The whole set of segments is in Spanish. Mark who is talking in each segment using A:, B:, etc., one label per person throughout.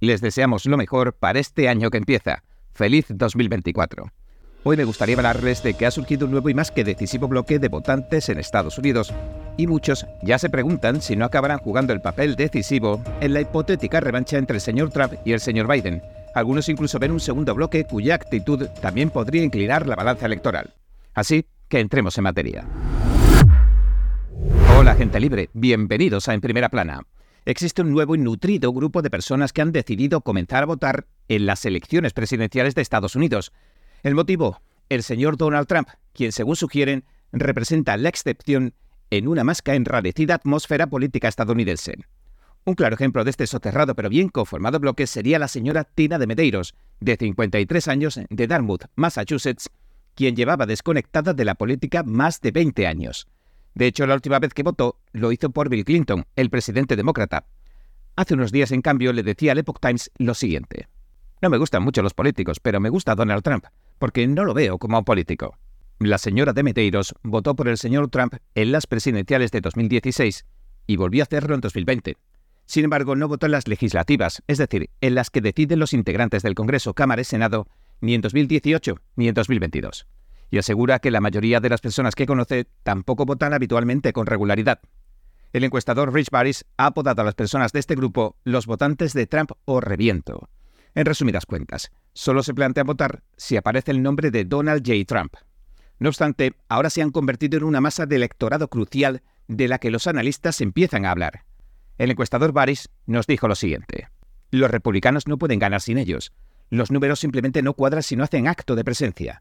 A: les deseamos lo mejor para este año que empieza. Feliz 2024. Hoy me gustaría hablarles de que ha surgido un nuevo y más que decisivo bloque de votantes en Estados Unidos, y muchos ya se preguntan si no acabarán jugando el papel decisivo en la hipotética revancha entre el señor Trump y el señor Biden. Algunos incluso ven un segundo bloque cuya actitud también podría inclinar la balanza electoral. Así que entremos en materia. Hola gente libre, bienvenidos a En Primera Plana. Existe un nuevo y nutrido grupo de personas que han decidido comenzar a votar en las elecciones presidenciales de Estados Unidos, el motivo, el señor Donald Trump, quien según sugieren representa la excepción en una más que enrarecida atmósfera política estadounidense. Un claro ejemplo de este soterrado pero bien conformado bloque sería la señora Tina de Medeiros, de 53 años, de Dartmouth, Massachusetts, quien llevaba desconectada de la política más de 20 años. De hecho, la última vez que votó lo hizo por Bill Clinton, el presidente demócrata. Hace unos días, en cambio, le decía al Epoch Times lo siguiente. No me gustan mucho los políticos, pero me gusta Donald Trump porque no lo veo como un político. La señora de Medeiros votó por el señor Trump en las presidenciales de 2016 y volvió a hacerlo en 2020. Sin embargo, no votó en las legislativas, es decir, en las que deciden los integrantes del Congreso, Cámara y Senado, ni en 2018 ni en 2022. Y asegura que la mayoría de las personas que conoce tampoco votan habitualmente con regularidad. El encuestador Rich Baris ha apodado a las personas de este grupo los votantes de Trump o reviento. En resumidas cuentas, solo se plantea votar si aparece el nombre de Donald J. Trump. No obstante, ahora se han convertido en una masa de electorado crucial de la que los analistas empiezan a hablar. El encuestador Baris nos dijo lo siguiente. Los republicanos no pueden ganar sin ellos. Los números simplemente no cuadran si no hacen acto de presencia.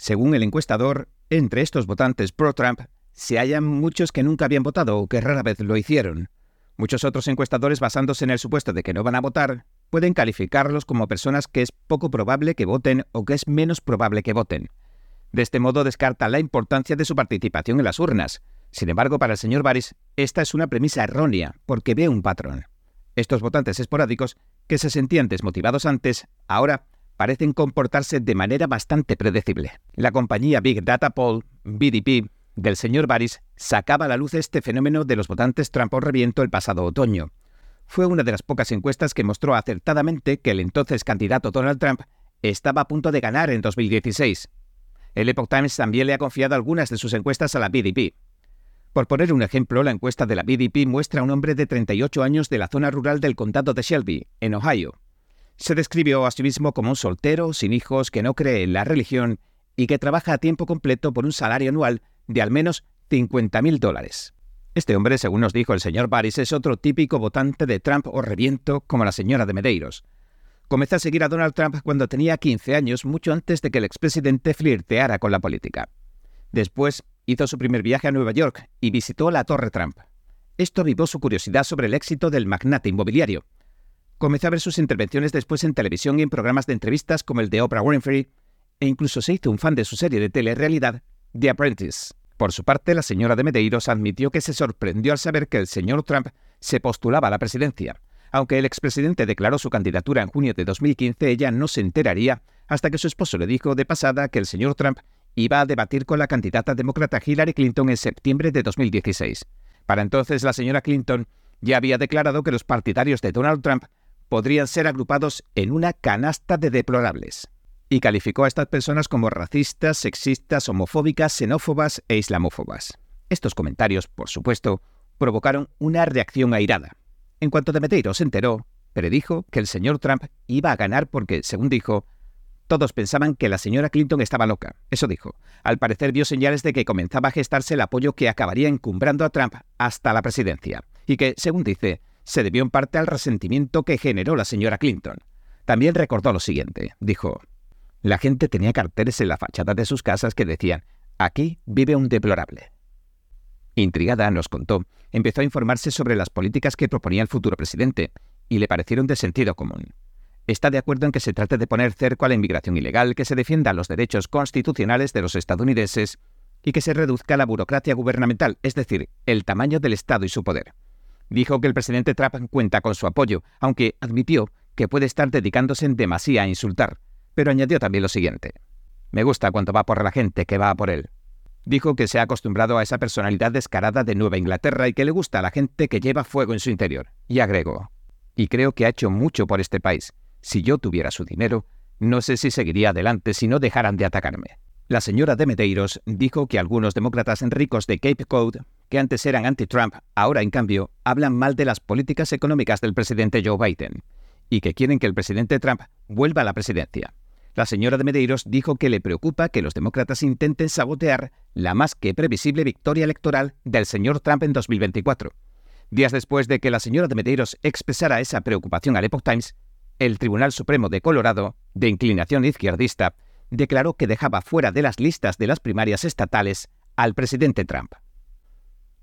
A: Según el encuestador, entre estos votantes pro-Trump se hallan muchos que nunca habían votado o que rara vez lo hicieron. Muchos otros encuestadores, basándose en el supuesto de que no van a votar, pueden calificarlos como personas que es poco probable que voten o que es menos probable que voten. De este modo descarta la importancia de su participación en las urnas. Sin embargo, para el señor Baris, esta es una premisa errónea, porque ve un patrón. Estos votantes esporádicos, que se sentían desmotivados antes, ahora parecen comportarse de manera bastante predecible. La compañía Big Data Poll, BDP, del señor Baris sacaba a la luz este fenómeno de los votantes Trump reviento el pasado otoño fue una de las pocas encuestas que mostró acertadamente que el entonces candidato Donald Trump estaba a punto de ganar en 2016. El Epoch Times también le ha confiado algunas de sus encuestas a la BDP. Por poner un ejemplo, la encuesta de la BDP muestra a un hombre de 38 años de la zona rural del condado de Shelby, en Ohio. Se describió a sí mismo como un soltero, sin hijos, que no cree en la religión y que trabaja a tiempo completo por un salario anual de al menos 50.000 dólares. Este hombre, según nos dijo el señor Baris, es otro típico votante de Trump o reviento como la señora de Medeiros. Comenzó a seguir a Donald Trump cuando tenía 15 años, mucho antes de que el expresidente flirteara con la política. Después hizo su primer viaje a Nueva York y visitó la Torre Trump. Esto avivó su curiosidad sobre el éxito del magnate inmobiliario. Comenzó a ver sus intervenciones después en televisión y en programas de entrevistas como el de Oprah Winfrey, e incluso se hizo un fan de su serie de telerrealidad The Apprentice. Por su parte, la señora de Medeiros admitió que se sorprendió al saber que el señor Trump se postulaba a la presidencia. Aunque el expresidente declaró su candidatura en junio de 2015, ella no se enteraría hasta que su esposo le dijo de pasada que el señor Trump iba a debatir con la candidata demócrata Hillary Clinton en septiembre de 2016. Para entonces, la señora Clinton ya había declarado que los partidarios de Donald Trump podrían ser agrupados en una canasta de deplorables y calificó a estas personas como racistas, sexistas, homofóbicas, xenófobas e islamófobas. Estos comentarios, por supuesto, provocaron una reacción airada. En cuanto Demetrio se enteró, predijo que el señor Trump iba a ganar porque, según dijo, todos pensaban que la señora Clinton estaba loca. Eso dijo. Al parecer vio señales de que comenzaba a gestarse el apoyo que acabaría encumbrando a Trump hasta la presidencia, y que, según dice, se debió en parte al resentimiento que generó la señora Clinton. También recordó lo siguiente. Dijo, la gente tenía carteles en la fachada de sus casas que decían, aquí vive un deplorable. Intrigada, nos contó, empezó a informarse sobre las políticas que proponía el futuro presidente, y le parecieron de sentido común. Está de acuerdo en que se trate de poner cerco a la inmigración ilegal, que se defienda los derechos constitucionales de los estadounidenses y que se reduzca la burocracia gubernamental, es decir, el tamaño del Estado y su poder. Dijo que el presidente Trump cuenta con su apoyo, aunque admitió que puede estar dedicándose en demasía a insultar, pero añadió también lo siguiente. Me gusta cuando va por la gente que va por él. Dijo que se ha acostumbrado a esa personalidad descarada de Nueva Inglaterra y que le gusta a la gente que lleva fuego en su interior. Y agregó, y creo que ha hecho mucho por este país. Si yo tuviera su dinero, no sé si seguiría adelante si no dejaran de atacarme. La señora de Medeiros dijo que algunos demócratas ricos de Cape Cod, que antes eran anti-Trump, ahora en cambio hablan mal de las políticas económicas del presidente Joe Biden y que quieren que el presidente Trump vuelva a la presidencia. La señora de Medeiros dijo que le preocupa que los demócratas intenten sabotear la más que previsible victoria electoral del señor Trump en 2024. Días después de que la señora de Medeiros expresara esa preocupación al Epoch Times, el Tribunal Supremo de Colorado, de inclinación izquierdista, declaró que dejaba fuera de las listas de las primarias estatales al presidente Trump.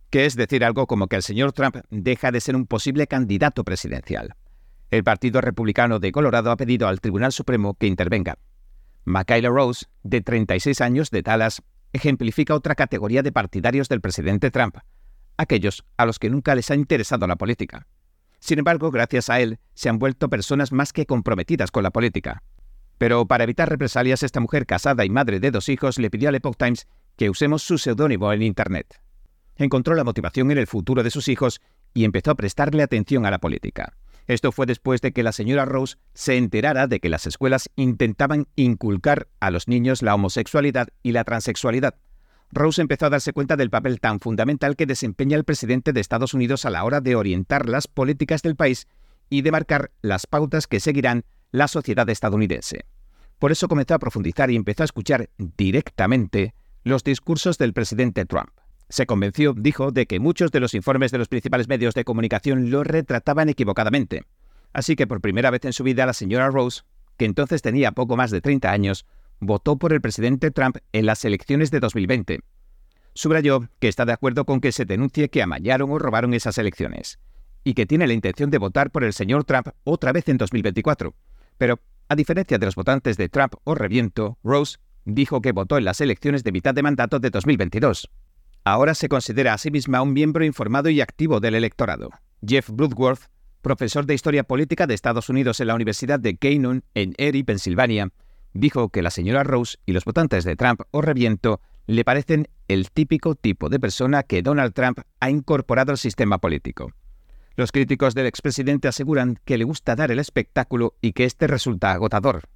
A: Que es decir algo como que el señor Trump deja de ser un posible candidato presidencial. El Partido Republicano de Colorado ha pedido al Tribunal Supremo que intervenga. Michaela Rose, de 36 años de Dallas, ejemplifica otra categoría de partidarios del presidente Trump, aquellos a los que nunca les ha interesado la política. Sin embargo, gracias a él, se han vuelto personas más que comprometidas con la política. Pero para evitar represalias, esta mujer casada y madre de dos hijos le pidió al Epoch Times que usemos su seudónimo en Internet. Encontró la motivación en el futuro de sus hijos y empezó a prestarle atención a la política. Esto fue después de que la señora Rose se enterara de que las escuelas intentaban inculcar a los niños la homosexualidad y la transexualidad. Rose empezó a darse cuenta del papel tan fundamental que desempeña el presidente de Estados Unidos a la hora de orientar las políticas del país y de marcar las pautas que seguirán la sociedad estadounidense. Por eso comenzó a profundizar y empezó a escuchar directamente los discursos del presidente Trump. Se convenció, dijo, de que muchos de los informes de los principales medios de comunicación lo retrataban equivocadamente. Así que por primera vez en su vida la señora Rose, que entonces tenía poco más de 30 años, votó por el presidente Trump en las elecciones de 2020. Subrayó que está de acuerdo con que se denuncie que amañaron o robaron esas elecciones, y que tiene la intención de votar por el señor Trump otra vez en 2024, pero, a diferencia de los votantes de Trump o Reviento, Rose dijo que votó en las elecciones de mitad de mandato de 2022. Ahora se considera a sí misma un miembro informado y activo del electorado. Jeff Bloodworth, profesor de Historia Política de Estados Unidos en la Universidad de Canyon, en Erie, Pensilvania, dijo que la señora Rose y los votantes de Trump o Reviento le parecen el típico tipo de persona que Donald Trump ha incorporado al sistema político. Los críticos del expresidente aseguran que le gusta dar el espectáculo y que este resulta agotador.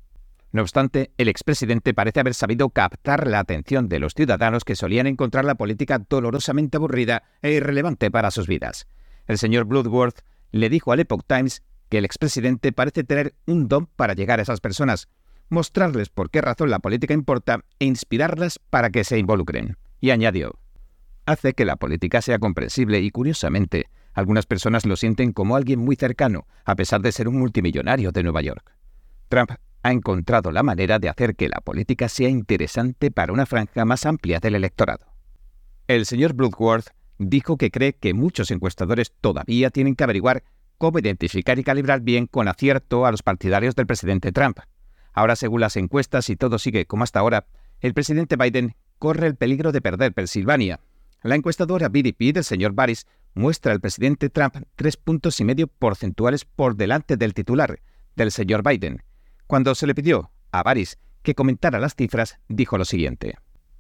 A: No obstante, el expresidente parece haber sabido captar la atención de los ciudadanos que solían encontrar la política dolorosamente aburrida e irrelevante para sus vidas. El señor Bloodworth le dijo al Epoch Times que el expresidente parece tener un don para llegar a esas personas, mostrarles por qué razón la política importa e inspirarlas para que se involucren. Y añadió, hace que la política sea comprensible y, curiosamente, algunas personas lo sienten como alguien muy cercano, a pesar de ser un multimillonario de Nueva York. Trump ha encontrado la manera de hacer que la política sea interesante para una franja más amplia del electorado. El señor Bloodworth dijo que cree que muchos encuestadores todavía tienen que averiguar cómo identificar y calibrar bien con acierto a los partidarios del presidente Trump. Ahora, según las encuestas, y todo sigue como hasta ahora, el presidente Biden corre el peligro de perder Pensilvania. La encuestadora BDP del señor Baris muestra al presidente Trump tres puntos y medio porcentuales por delante del titular, del señor Biden. Cuando se le pidió a Baris que comentara las cifras, dijo lo siguiente.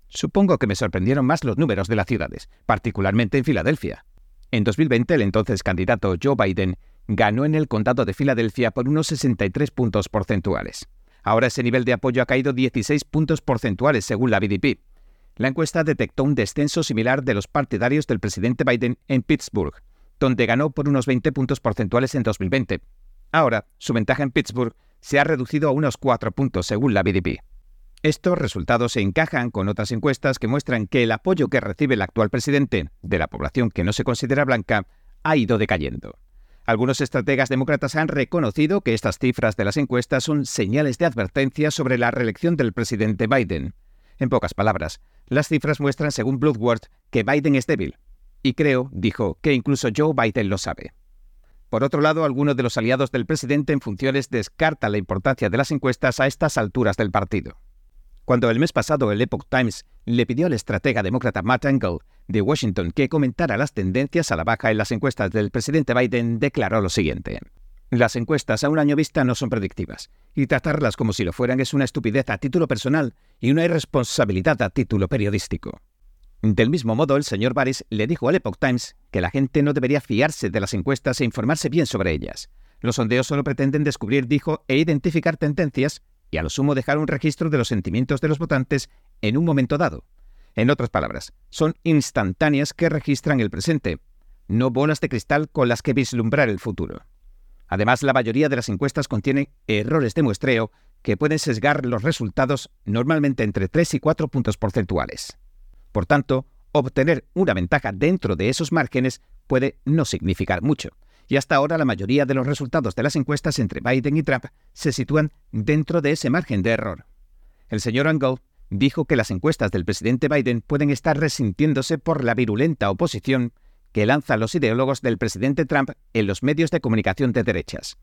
A: Supongo que me sorprendieron más los números de las ciudades, particularmente en Filadelfia. En 2020, el entonces candidato Joe Biden ganó en el condado de Filadelfia por unos 63 puntos porcentuales. Ahora ese nivel de apoyo ha caído 16 puntos porcentuales según la BDP. La encuesta detectó un descenso similar de los partidarios del presidente Biden en Pittsburgh, donde ganó por unos 20 puntos porcentuales en 2020. Ahora, su ventaja en Pittsburgh se ha reducido a unos 4 puntos según la BDP. Estos resultados se encajan con otras encuestas que muestran que el apoyo que recibe el actual presidente de la población que no se considera blanca ha ido decayendo. Algunos estrategas demócratas han reconocido que estas cifras de las encuestas son señales de advertencia sobre la reelección del presidente Biden. En pocas palabras, las cifras muestran, según Bloodworth, que Biden es débil. Y creo, dijo, que incluso Joe Biden lo sabe. Por otro lado, algunos de los aliados del presidente en funciones descartan la importancia de las encuestas a estas alturas del partido. Cuando el mes pasado el Epoch Times le pidió al estratega demócrata Matt Engel de Washington que comentara las tendencias a la baja en las encuestas del presidente Biden, declaró lo siguiente. Las encuestas a un año vista no son predictivas, y tratarlas como si lo fueran es una estupidez a título personal y una irresponsabilidad a título periodístico. Del mismo modo, el señor Baris le dijo al Epoch Times que la gente no debería fiarse de las encuestas e informarse bien sobre ellas. Los sondeos solo pretenden descubrir, dijo, e identificar tendencias y a lo sumo dejar un registro de los sentimientos de los votantes en un momento dado. En otras palabras, son instantáneas que registran el presente, no bolas de cristal con las que vislumbrar el futuro. Además, la mayoría de las encuestas contienen errores de muestreo que pueden sesgar los resultados normalmente entre 3 y 4 puntos porcentuales. Por tanto, obtener una ventaja dentro de esos márgenes puede no significar mucho. Y hasta ahora la mayoría de los resultados de las encuestas entre Biden y Trump se sitúan dentro de ese margen de error. El señor Angle dijo que las encuestas del presidente Biden pueden estar resintiéndose por la virulenta oposición que lanzan los ideólogos del presidente Trump en los medios de comunicación de derechas.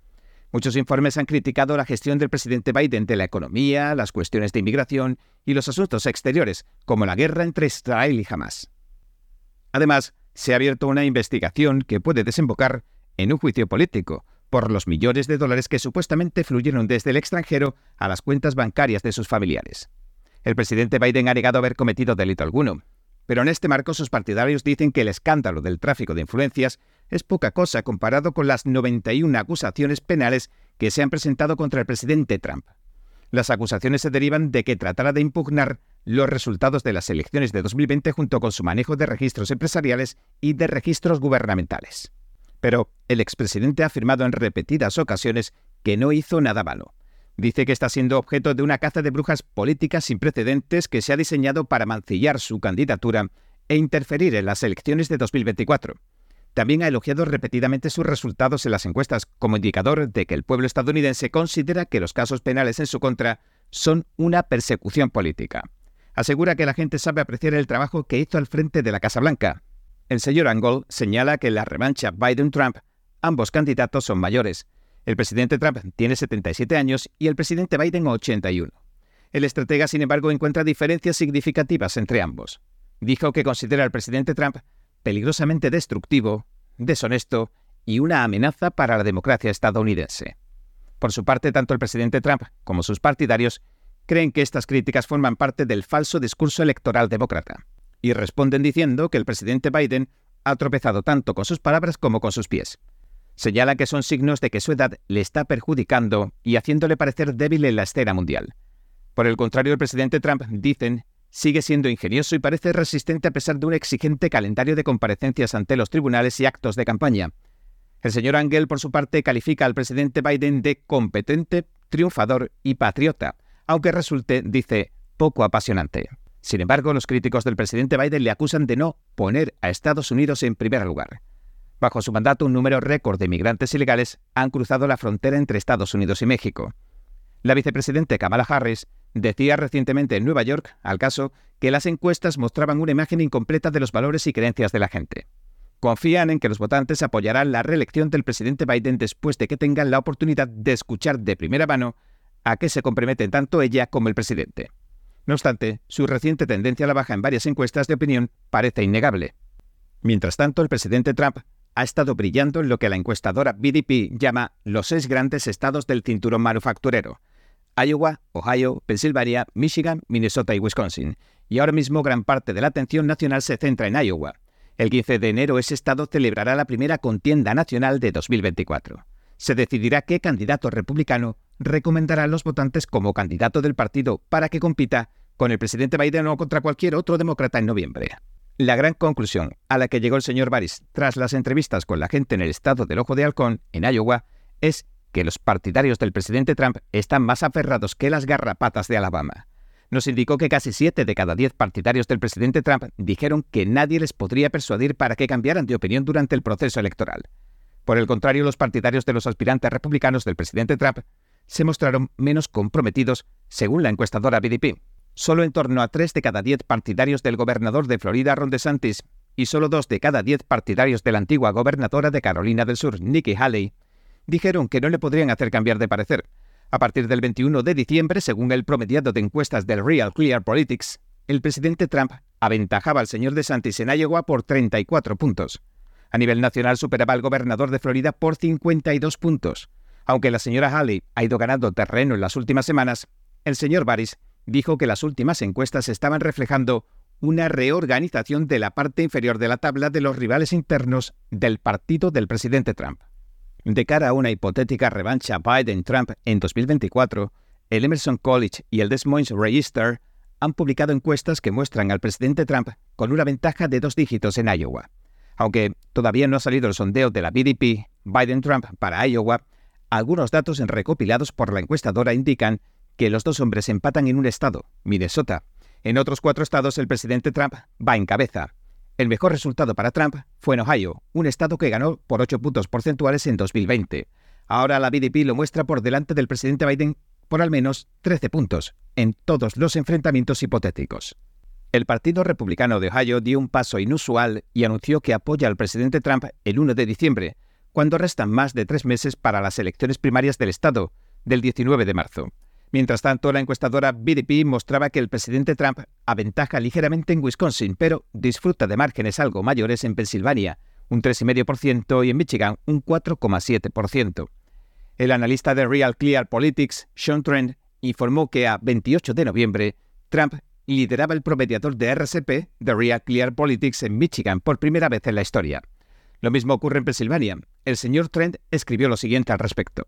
A: Muchos informes han criticado la gestión del presidente Biden de la economía, las cuestiones de inmigración y los asuntos exteriores, como la guerra entre Israel y Hamas. Además, se ha abierto una investigación que puede desembocar en un juicio político por los millones de dólares que supuestamente fluyeron desde el extranjero a las cuentas bancarias de sus familiares. El presidente Biden ha negado haber cometido delito alguno, pero en este marco sus partidarios dicen que el escándalo del tráfico de influencias es poca cosa comparado con las 91 acusaciones penales que se han presentado contra el presidente Trump. Las acusaciones se derivan de que tratara de impugnar los resultados de las elecciones de 2020 junto con su manejo de registros empresariales y de registros gubernamentales. Pero el expresidente ha afirmado en repetidas ocasiones que no hizo nada malo. Dice que está siendo objeto de una caza de brujas políticas sin precedentes que se ha diseñado para mancillar su candidatura e interferir en las elecciones de 2024. También ha elogiado repetidamente sus resultados en las encuestas como indicador de que el pueblo estadounidense considera que los casos penales en su contra son una persecución política. Asegura que la gente sabe apreciar el trabajo que hizo al frente de la Casa Blanca. El señor Angle señala que en la revancha Biden-Trump ambos candidatos son mayores, el presidente Trump tiene 77 años y el presidente Biden 81. El estratega, sin embargo, encuentra diferencias significativas entre ambos. Dijo que considera al presidente Trump peligrosamente destructivo, deshonesto y una amenaza para la democracia estadounidense. Por su parte, tanto el presidente Trump como sus partidarios creen que estas críticas forman parte del falso discurso electoral demócrata, y responden diciendo que el presidente Biden ha tropezado tanto con sus palabras como con sus pies. Señala que son signos de que su edad le está perjudicando y haciéndole parecer débil en la escena mundial. Por el contrario, el presidente Trump, dicen, sigue siendo ingenioso y parece resistente a pesar de un exigente calendario de comparecencias ante los tribunales y actos de campaña. El señor Angel, por su parte, califica al presidente Biden de competente, triunfador y patriota, aunque resulte, dice, poco apasionante. Sin embargo, los críticos del presidente Biden le acusan de no poner a Estados Unidos en primer lugar. Bajo su mandato, un número récord de migrantes ilegales han cruzado la frontera entre Estados Unidos y México. La vicepresidenta Kamala Harris decía recientemente en Nueva York, al caso, que las encuestas mostraban una imagen incompleta de los valores y creencias de la gente. Confían en que los votantes apoyarán la reelección del presidente Biden después de que tengan la oportunidad de escuchar de primera mano a qué se comprometen tanto ella como el presidente. No obstante, su reciente tendencia a la baja en varias encuestas de opinión parece innegable. Mientras tanto, el presidente Trump ha estado brillando en lo que la encuestadora BDP llama los seis grandes estados del cinturón manufacturero. Iowa, Ohio, Pensilvania, Michigan, Minnesota y Wisconsin. Y ahora mismo gran parte de la atención nacional se centra en Iowa. El 15 de enero ese estado celebrará la primera contienda nacional de 2024. Se decidirá qué candidato republicano recomendará a los votantes como candidato del partido para que compita con el presidente Biden o contra cualquier otro demócrata en noviembre. La gran conclusión a la que llegó el señor Baris tras las entrevistas con la gente en el estado del Ojo de Halcón, en Iowa, es que los partidarios del presidente Trump están más aferrados que las garrapatas de Alabama. Nos indicó que casi siete de cada diez partidarios del presidente Trump dijeron que nadie les podría persuadir para que cambiaran de opinión durante el proceso electoral. Por el contrario, los partidarios de los aspirantes republicanos del presidente Trump se mostraron menos comprometidos, según la encuestadora BDP. Solo en torno a 3 de cada 10 partidarios del gobernador de Florida, Ron DeSantis, y solo 2 de cada 10 partidarios de la antigua gobernadora de Carolina del Sur, Nikki Haley, dijeron que no le podrían hacer cambiar de parecer. A partir del 21 de diciembre, según el promediado de encuestas del Real Clear Politics, el presidente Trump aventajaba al señor DeSantis en Iowa por 34 puntos. A nivel nacional superaba al gobernador de Florida por 52 puntos. Aunque la señora Haley ha ido ganando terreno en las últimas semanas, el señor Baris dijo que las últimas encuestas estaban reflejando una reorganización de la parte inferior de la tabla de los rivales internos del partido del presidente Trump. De cara a una hipotética revancha Biden-Trump en 2024, el Emerson College y el Des Moines Register han publicado encuestas que muestran al presidente Trump con una ventaja de dos dígitos en Iowa. Aunque todavía no ha salido el sondeo de la BDP Biden-Trump para Iowa, algunos datos recopilados por la encuestadora indican que los dos hombres empatan en un estado, Minnesota. En otros cuatro estados el presidente Trump va en cabeza. El mejor resultado para Trump fue en Ohio, un estado que ganó por 8 puntos porcentuales en 2020. Ahora la BDP lo muestra por delante del presidente Biden por al menos 13 puntos en todos los enfrentamientos hipotéticos. El Partido Republicano de Ohio dio un paso inusual y anunció que apoya al presidente Trump el 1 de diciembre, cuando restan más de tres meses para las elecciones primarias del Estado, del 19 de marzo. Mientras tanto, la encuestadora BDP mostraba que el presidente Trump aventaja ligeramente en Wisconsin, pero disfruta de márgenes algo mayores en Pensilvania, un 3,5%, y en Michigan, un 4,7%. El analista de Real Clear Politics, Sean Trent, informó que a 28 de noviembre, Trump lideraba el promediador de RCP de Real Clear Politics en Michigan por primera vez en la historia. Lo mismo ocurre en Pensilvania. El señor Trent escribió lo siguiente al respecto.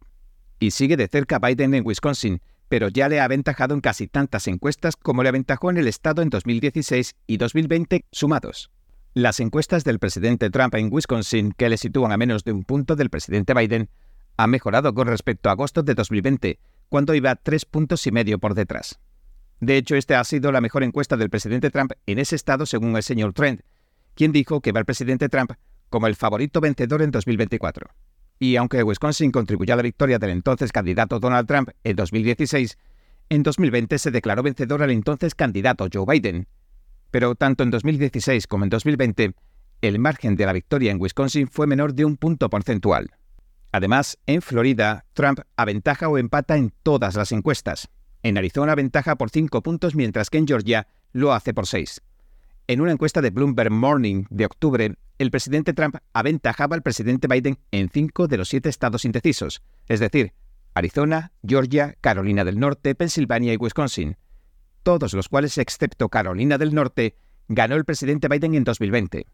A: Y sigue de cerca Biden en Wisconsin, pero ya le ha aventajado en casi tantas encuestas como le aventajó en el estado en 2016 y 2020 sumados. Las encuestas del presidente Trump en Wisconsin, que le sitúan a menos de un punto del presidente Biden, han mejorado con respecto a agosto de 2020, cuando iba tres puntos y medio por detrás. De hecho, esta ha sido la mejor encuesta del presidente Trump en ese estado según el señor Trent, quien dijo que va el presidente Trump como el favorito vencedor en 2024. Y aunque Wisconsin contribuyó a la victoria del entonces candidato Donald Trump en 2016, en 2020 se declaró vencedor al entonces candidato Joe Biden. Pero tanto en 2016 como en 2020, el margen de la victoria en Wisconsin fue menor de un punto porcentual. Además, en Florida, Trump aventaja o empata en todas las encuestas. En Arizona aventaja por cinco puntos, mientras que en Georgia lo hace por seis. En una encuesta de Bloomberg Morning de octubre, el presidente Trump aventajaba al presidente Biden en cinco de los siete estados indecisos, es decir, Arizona, Georgia, Carolina del Norte, Pensilvania y Wisconsin, todos los cuales, excepto Carolina del Norte, ganó el presidente Biden en 2020.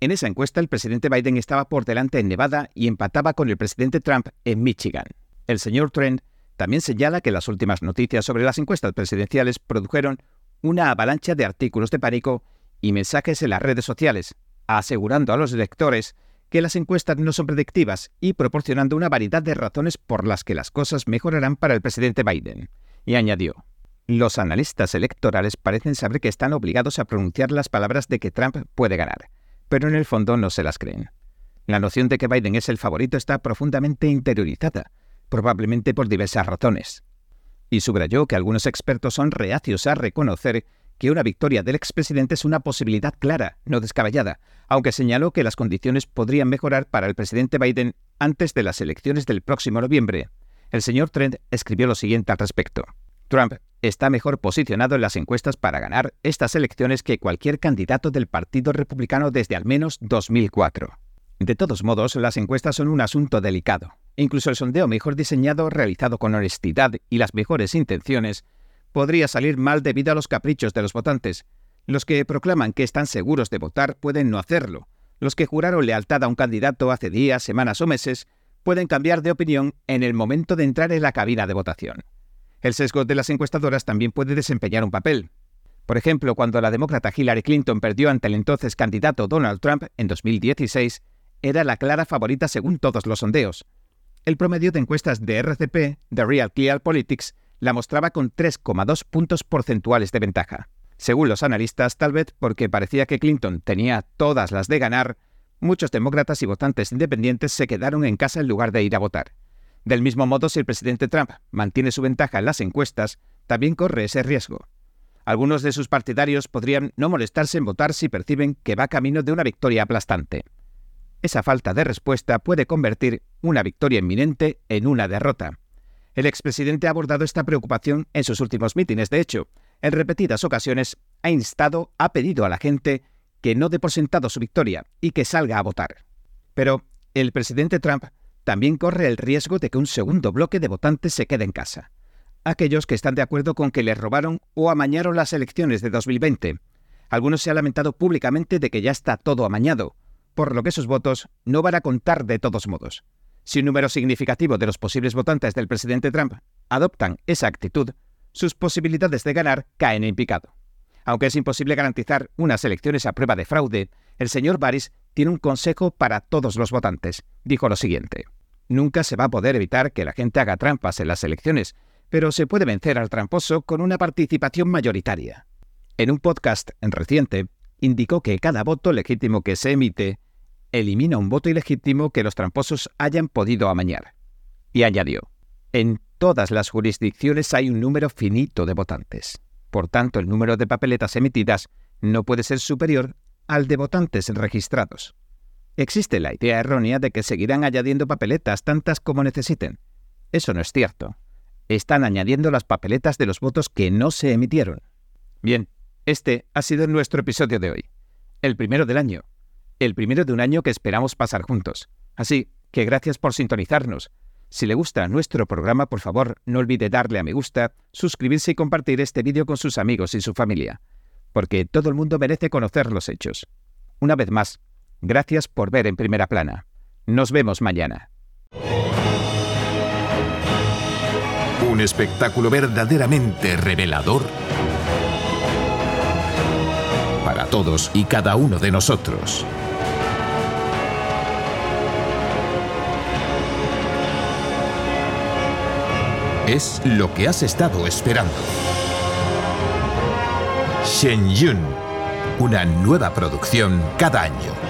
A: En esa encuesta, el presidente Biden estaba por delante en Nevada y empataba con el presidente Trump en Michigan. El señor Trent también señala que las últimas noticias sobre las encuestas presidenciales produjeron una avalancha de artículos de pánico y mensajes en las redes sociales, asegurando a los lectores que las encuestas no son predictivas y proporcionando una variedad de razones por las que las cosas mejorarán para el presidente Biden. Y añadió, los analistas electorales parecen saber que están obligados a pronunciar las palabras de que Trump puede ganar, pero en el fondo no se las creen. La noción de que Biden es el favorito está profundamente interiorizada, probablemente por diversas razones. Y subrayó que algunos expertos son reacios a reconocer que una victoria del expresidente es una posibilidad clara, no descabellada, aunque señaló que las condiciones podrían mejorar para el presidente Biden antes de las elecciones del próximo noviembre. El señor Trent escribió lo siguiente al respecto. Trump está mejor posicionado en las encuestas para ganar estas elecciones que cualquier candidato del Partido Republicano desde al menos 2004. De todos modos, las encuestas son un asunto delicado. Incluso el sondeo mejor diseñado, realizado con honestidad y las mejores intenciones, podría salir mal debido a los caprichos de los votantes. Los que proclaman que están seguros de votar pueden no hacerlo. Los que juraron lealtad a un candidato hace días, semanas o meses pueden cambiar de opinión en el momento de entrar en la cabina de votación. El sesgo de las encuestadoras también puede desempeñar un papel. Por ejemplo, cuando la demócrata Hillary Clinton perdió ante el entonces candidato Donald Trump en 2016, era la clara favorita según todos los sondeos. El promedio de encuestas de RCP, de Real Clear Politics, la mostraba con 3,2 puntos porcentuales de ventaja. Según los analistas, tal vez porque parecía que Clinton tenía todas las de ganar, muchos demócratas y votantes independientes se quedaron en casa en lugar de ir a votar. Del mismo modo, si el presidente Trump mantiene su ventaja en las encuestas, también corre ese riesgo. Algunos de sus partidarios podrían no molestarse en votar si perciben que va camino de una victoria aplastante. Esa falta de respuesta puede convertir una victoria inminente en una derrota. El expresidente ha abordado esta preocupación en sus últimos mítines. De hecho, en repetidas ocasiones ha instado, ha pedido a la gente que no dé por sentado su victoria y que salga a votar. Pero el presidente Trump también corre el riesgo de que un segundo bloque de votantes se quede en casa. Aquellos que están de acuerdo con que les robaron o amañaron las elecciones de 2020. Algunos se han lamentado públicamente de que ya está todo amañado, por lo que sus votos no van a contar de todos modos. Si un número significativo de los posibles votantes del presidente Trump adoptan esa actitud, sus posibilidades de ganar caen en picado. Aunque es imposible garantizar unas elecciones a prueba de fraude, el señor Baris tiene un consejo para todos los votantes. Dijo lo siguiente. Nunca se va a poder evitar que la gente haga trampas en las elecciones, pero se puede vencer al tramposo con una participación mayoritaria. En un podcast reciente, indicó que cada voto legítimo que se emite elimina un voto ilegítimo que los tramposos hayan podido amañar. Y añadió, en todas las jurisdicciones hay un número finito de votantes. Por tanto, el número de papeletas emitidas no puede ser superior al de votantes registrados. Existe la idea errónea de que seguirán añadiendo papeletas tantas como necesiten. Eso no es cierto. Están añadiendo las papeletas de los votos que no se emitieron. Bien, este ha sido nuestro episodio de hoy. El primero del año. El primero de un año que esperamos pasar juntos. Así que gracias por sintonizarnos. Si le gusta nuestro programa, por favor, no olvide darle a me gusta, suscribirse y compartir este vídeo con sus amigos y su familia. Porque todo el mundo merece conocer los hechos. Una vez más, gracias por ver en primera plana. Nos vemos mañana.
B: Un espectáculo verdaderamente revelador todos y cada uno de nosotros. Es lo que has estado esperando. Shen Yun, una nueva producción cada año.